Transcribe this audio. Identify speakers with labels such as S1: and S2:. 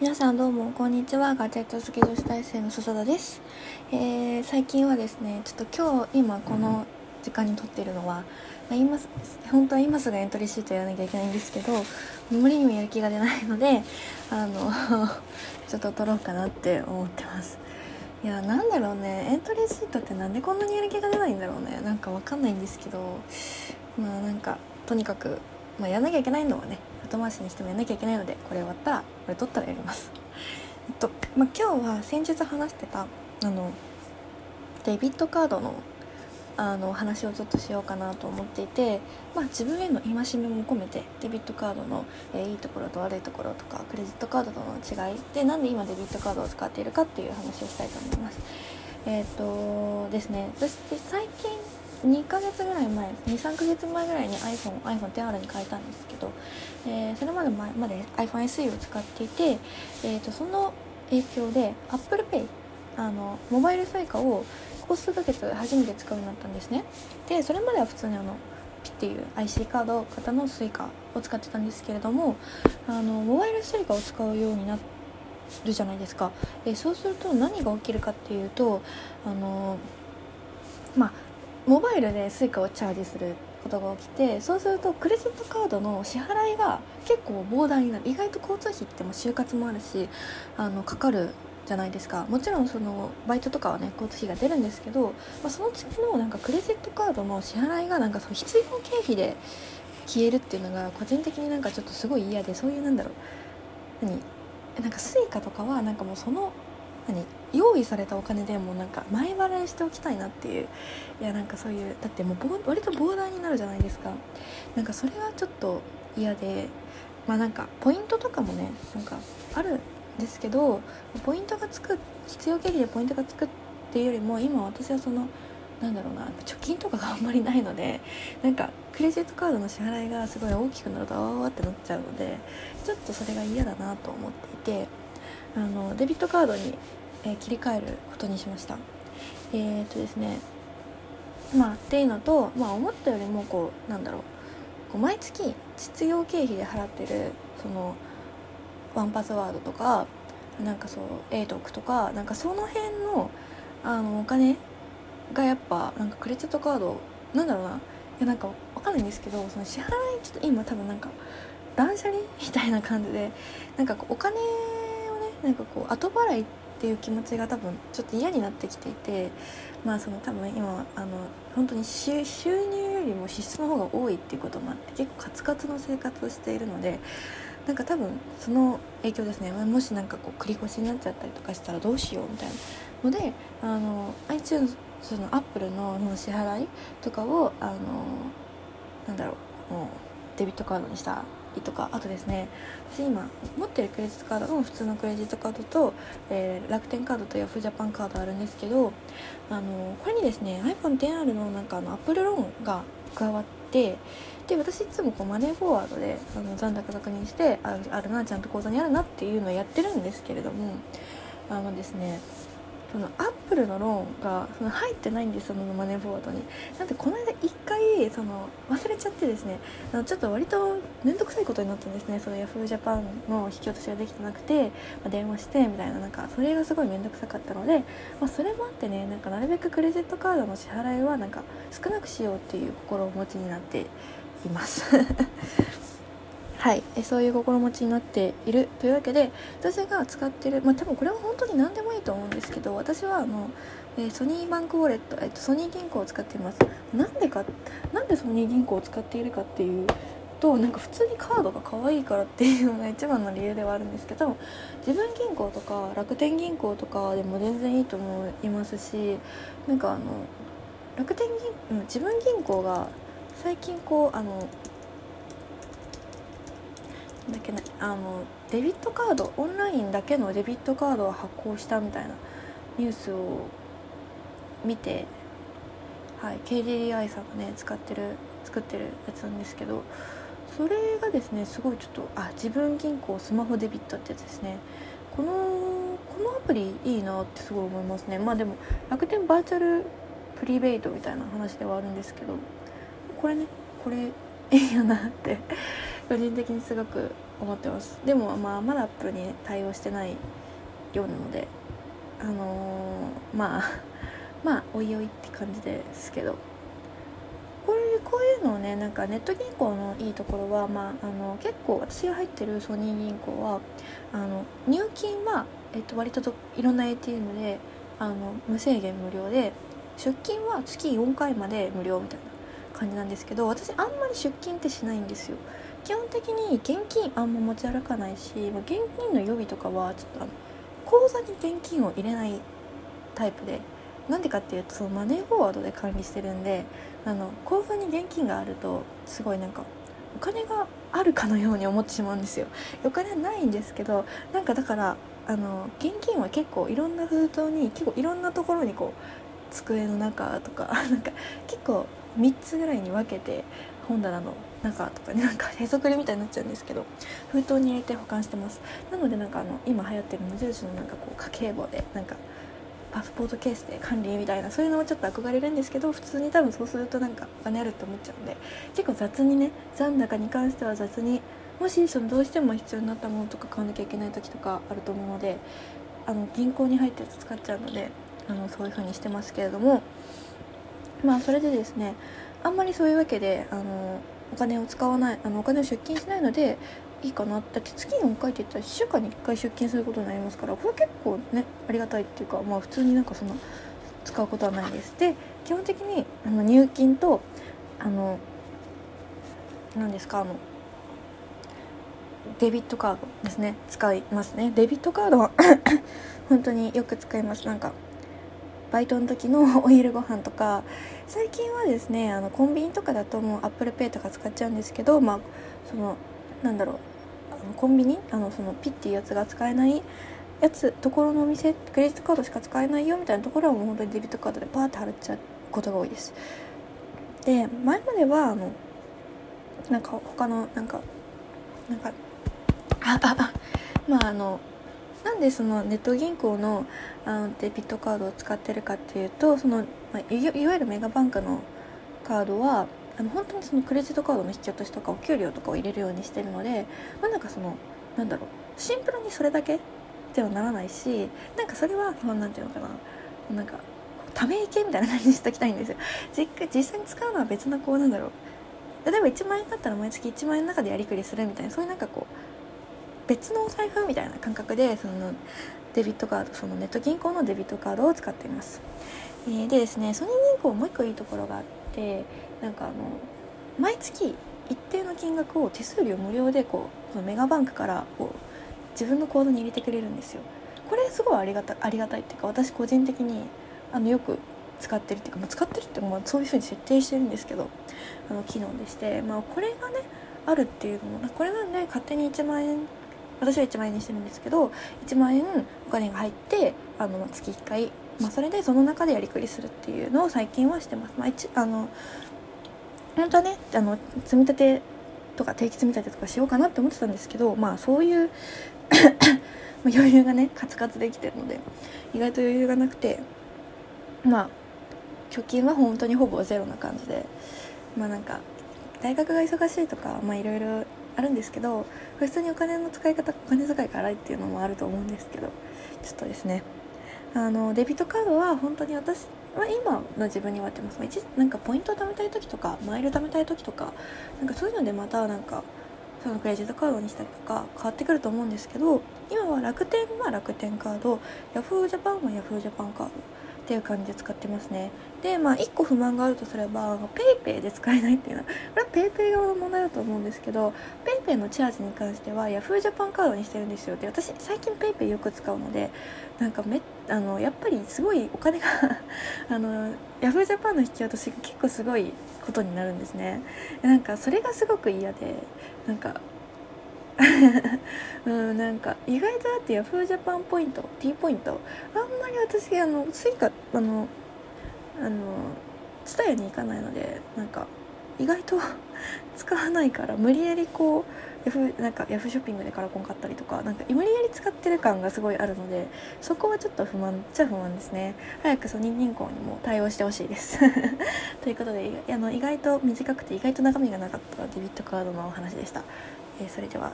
S1: 皆さんどうもこんにちは。ガジェット好き女子大生の笹田です、えー、最近はですねちょっと今日今この時間に撮ってるのは、ま、今本当は今すぐエントリーシートやらなきゃいけないんですけど無理にもやる気が出ないのであの ちょっと撮ろうかなって思ってます。いやなんだろうね。エントリーシートってなんでこんなにやる気が出ないんだろうね。なんかわかんないんですけどまあなんかとにかく、まあ、やらなきゃいけないのはね後回しにしてもやんなきゃいけないのでこれ終わったらこれ取ったらやります えっと、まあ、今日は先日話してたあのデビットカードのあの話をちょっとしようかなと思っていて、まあ、自分への戒めも込めてデビットカードの、え、いいところと悪いところとかクレジットカードとの違いでなんで今デビットカードを使っているかっていう話をしたいと思います。えっ、とですね私最近2ヶ月ぐらい前23ヶ月前ぐらいに iPhone iPhone 10R に変えたんですけど、えー、それまで前まで iPhone SE を使っていて、えーと、その影響で ApplePay あのモバイル Suica をここ数ヶ月初めて使うようになったんですね。でそれまでは普通にあのピっていう IC カード型の Suica を使ってたんですけれどもあのモバイル Suica を使うようになるじゃないですか、え、そうすると何が起きるかっていうとあのまあモバイルで Suica をチャージすることが起きてそうするとクレジットカードの支払いが結構膨大になる。意外と交通費っても就活もあるしあのかかるじゃないですか。もちろんそのバイトとかはね交通費が出るんですけど、まあ、その次のなんかクレジットカードの支払いがなんかその必要経費で消えるっていうのが個人的になんかちょっとすごい嫌でそういうなんだろう。何？なんか Suica とかはなんかもうその何？用意されたお金でもなんか前払いしておきたいなっていういやなんかそういうだってもう割と膨大になるじゃないですか。なんかそれはちょっと嫌でまあなんかポイントとかもねなんかあるんですけどポイントがつく必要経費でポイントがつくっていうよりも今私はそのなんだろうな貯金とかがあんまりないのでなんかクレジットカードの支払いがすごい大きくなるとあわわってなっちゃうのでちょっとそれが嫌だなと思っていてあのデビットカードにえー、切り替えることにしました。えー、っとですねまあっていうのと、まあ、思ったよりもこうなんだろうこう毎月実用経費で払ってるそのワンパスワードとかなんかそう A トークとかなんかその辺のあのお金がやっぱなんかクレジットカードなんだろうないやなんかわかんないんですけどその支払いちょっと今多分なんか断捨離みたいな感じでなんかこうお金をねなんかこう後払いっていう気持ちが多分ちょっと嫌になってきていてまあその多分今あの本当に収入よりも支出の方が多いっていうこともあって結構カツカツの生活をしているのでなんか多分その影響ですね。もしなんかこう繰り越しになっちゃったりとかしたらどうしようみたいなのであの iTunes そのアップルのの支払いとかをあのなんだろうもうデビットカードにしたとかあとですね私今持ってるクレジットカードも普通のクレジットカードと、えー、楽天カードとヤフージャパンカードあるんですけどあのこれにですね iPhone10R のなんかあのアップルローンが加わってで私いつもこうマネーフォワードであの残高確認してああるなちゃんと口座にあるなっていうのをやってるんですけれどもあのですねそのアップルのローンがその入ってないんですそのマネーフォワードに。なんでこの間一回その忘れちゃってですねあのちょっと割と面倒くさいことになったんですね。そのヤフージャパンの引き落としができてなくて、まあ、電話してみたいななんかそれがすごい面倒くさかったので、まあ、それもあってねなんかなるべくクレジットカードの支払いはなんか少なくしようっていう心をお持ちになっています。はい。えそういう心持ちになっている。というわけで私が使ってるまあ多分これは本当に何でもいいと思うんですけど私はあの、えー、ソニーバンクウォレット、えーと、ソニー銀行を使っています。なんでかなんでソニー銀行を使っているかっていうとなんか普通にカードが可愛いからっていうのが一番の理由ではあるんですけど自分銀行とか楽天銀行とかでも全然いいと思いますしなんかあの楽天銀自分銀行が最近こうあのだっけねあのデビットカードオンラインだけのデビットカードを発行したみたいなニュースを見て、はい、KDDI さんがね使ってる作ってるやつなんですけどそれがですねすごいちょっとあ自分銀行スマホデビットってやつですね。このこのアプリいいなってすごい思いますね。まあでも楽天バーチャルプリベイトみたいな話ではあるんですけどこれねこれいいよなって個人的にすごく思ってます。でもまあまだアップルに対応してないようなのであのー、まあ まあおいおいって感じですけど。これこういうのをねなんかネット銀行のいいところは、まあ、あの結構私が入ってるソニー銀行はあの入金は、えっと、割といろんな ATM であの無制限無料で出金は月4回まで無料みたいな感じなんですけど私あんまり出金ってしないんですよ。基本的に現金あんま持ち歩かないし、現金の予備とかはちょっとあの口座に現金を入れないタイプでなんでかっていうとそのマネーフォワードで管理してるんであの口座に現金があるとすごいなんかお金があるかのように思ってしまうんですよ。お金はないんですけどなんかだからあの現金は結構いろんな封筒に結構いろんなところにこう机の中とか なんか結構3つぐらいに分けて本棚の中とかになんかへそくりみたいになっちゃうんですけど封筒に入れて保管してます。なのでなんかあの今流行ってる無印のなんかこう家計簿でなんかパスポートケースで管理みたいなそういうのもちょっと憧れるんですけど普通に多分そうするとなんかお金あるって思っちゃうんで結構雑にね残高に関しては雑にもしそのどうしても必要になったものとか買わなきゃいけない時とかあると思うのであの銀行に入ってると使っちゃうのであのそういう風にしてますけれどもまあそれでですねあんまりそういうわけであのお金を使わないあのお金を出金しないのでいいかな。だって月4回って言ったら1週間に1回出勤することになりますからこれ結構ねありがたいっていうかまあ普通になんかそんな使うことはないです。で基本的にあの入金とあの何ですかあのデビットカードですね。使いますね。デビットカードは 本当によく使います。なんかバイトの時のお昼ご飯とか最近はですねあのコンビニとかだともう Apple Pay とか使っちゃうんですけどまあそのなんだろうコンビニあのそのピッていうやつが使えないやつところのお店クレジットカードしか使えないよみたいなところはもう本当にデビットカードでパーって払っちゃうことが多いです。で前まではあのなんか他のなんかなんかあああまああのなんでそのネット銀行のあのデビットカードを使ってるかっていうとその、まあ、いわゆるメガバンクのカードはあの本当にそのクレジットカードの引き落としとかお給料とかを入れるようにしてるのでまあなんかそのなんだろうシンプルにそれだけではならないしなんかそれは何て言うのかななんかため池みたいな感じにしときたいんですよ。実実際に使うのは別なこうなんだろう例えば1万円だったら毎月1万円の中でやりくりするみたいなそういうなんかこう別のお財布みたいな感覚でそのデビットカードそのネット銀行のデビットカードを使っています、えー、でですねソニー銀行もう一個いいところがあってなんかあの毎月一定の金額を手数料無料でこうこのメガバンクからこう自分の口座に入れてくれるんですよ。これすごいありがたありがたいっていうか私個人的にあのよく使ってるっていうか、まあ、使ってるってまあそういうふうに設定してるんですけどあの機能でして、まあ、これがねあるっていうのもこれなんで勝手に1万円私は1万円にしてるんですけど1万円お金が入ってあの月1回、まあ、それでその中でやりくりするっていうのを最近はしてます。まあ、あの本当はねあの積み立てとか定期積み立てとかしようかなって思ってたんですけどまあそういう 余裕がねカツカツできてるので意外と余裕がなくてまあ貯金は本当にほぼゼロな感じでまあなんか大学が忙しいとかまあいろいろあるんですけど普通にお金の使い方お金遣いが荒いっていうのもあると思うんですけどちょっとですね。あのデビットカードは本当に私は今の自分にはってます一なんかポイントを貯めたい時とかマイル貯めたい時とかなんかそういうのでまたなんかそのクレジットカードにしたりとか変わってくると思うんですけど今は楽天は楽天カードヤフージャパンはヤフージャパンカード。っていう感じで使ってますね。でまあ1個不満があるとすれば PayPay で使えないっていうのはこれは PayPay 側の問題だと思うんですけど PayPay のチャージに関しては Yahoo ジャパンカードにしてるんですよ。で私最近 PayPay よく使うのでなんかめあのやっぱりすごいお金が あの Yahoo ジャパンの引き落としが結構すごいことになるんですね。なんかそれがすごく嫌でなんか うんなんか意外とだってヤフージャパンポイント T ポイントあんまり私あのスイカあのあのツタヤに行かないのでなんか意外と 使わないから無理やりこうヤフなんかヤフーショッピングでカラコン買ったりとかなんか無理やり使ってる感がすごいあるのでそこはちょっと不満っちゃ不満ですね。早くソニー銀行にも対応してほしいです。ということであの意外と短くて意外と中身がなかったデビットカードのお話でした。えー、それでは